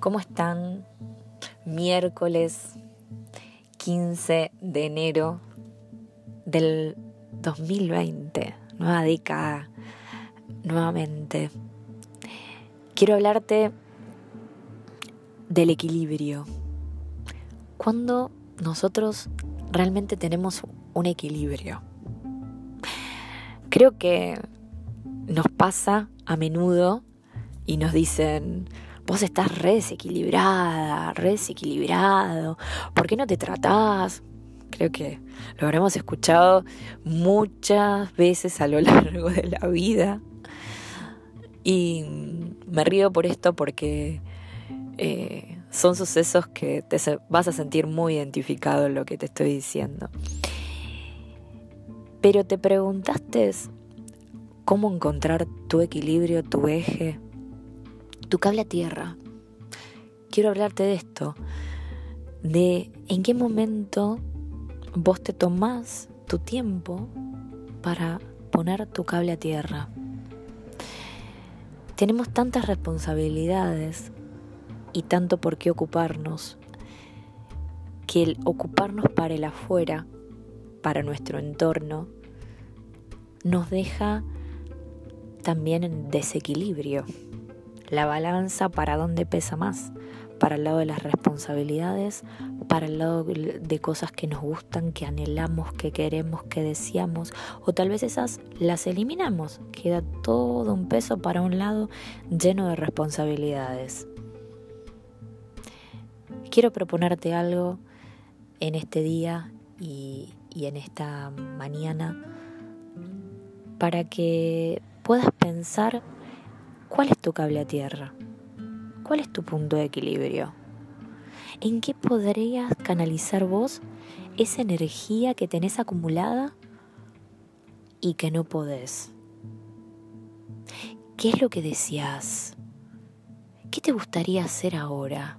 ¿Cómo están? Miércoles 15 de enero del 2020, nueva década, nuevamente. Quiero hablarte del equilibrio. Cuando nosotros realmente tenemos un equilibrio. Creo que nos pasa a menudo y nos dicen, vos estás re desequilibrada, desequilibrado, ¿por qué no te tratás? Creo que lo habremos escuchado muchas veces a lo largo de la vida. Y me río por esto porque eh, son sucesos que te vas a sentir muy identificado en lo que te estoy diciendo. Pero te preguntaste cómo encontrar tu equilibrio, tu eje, tu cable a tierra. Quiero hablarte de esto, de en qué momento vos te tomás tu tiempo para poner tu cable a tierra. Tenemos tantas responsabilidades y tanto por qué ocuparnos, que el ocuparnos para el afuera, para nuestro entorno, nos deja también en desequilibrio. La balanza para dónde pesa más, para el lado de las responsabilidades, para el lado de cosas que nos gustan, que anhelamos, que queremos, que deseamos, o tal vez esas las eliminamos. Queda todo un peso para un lado lleno de responsabilidades. Quiero proponerte algo en este día y, y en esta mañana para que puedas pensar cuál es tu cable a tierra, cuál es tu punto de equilibrio, en qué podrías canalizar vos esa energía que tenés acumulada y que no podés. ¿Qué es lo que decías? ¿Qué te gustaría hacer ahora?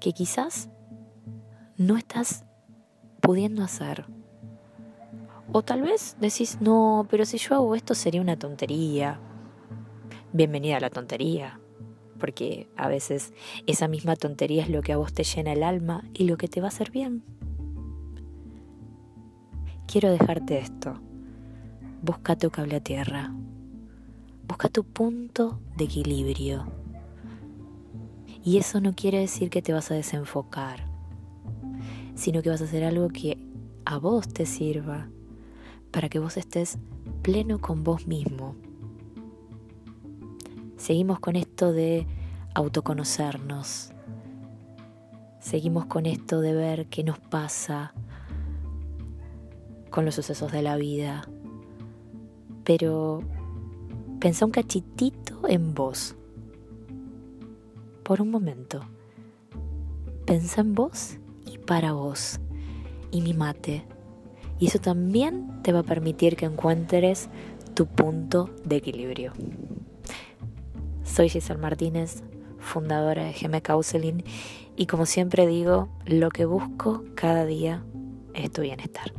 Que quizás no estás pudiendo hacer. O tal vez decís, no, pero si yo hago esto sería una tontería. Bienvenida a la tontería, porque a veces esa misma tontería es lo que a vos te llena el alma y lo que te va a hacer bien. Quiero dejarte esto. Busca tu cable a tierra. Busca tu punto de equilibrio. Y eso no quiere decir que te vas a desenfocar, sino que vas a hacer algo que a vos te sirva para que vos estés pleno con vos mismo. Seguimos con esto de autoconocernos. Seguimos con esto de ver qué nos pasa con los sucesos de la vida. Pero pensá un cachitito en vos. Por un momento. Pensá en vos y para vos. Y mi mate y eso también te va a permitir que encuentres tu punto de equilibrio. Soy Giselle Martínez, fundadora de GM Counseling y como siempre digo, lo que busco cada día es tu bienestar.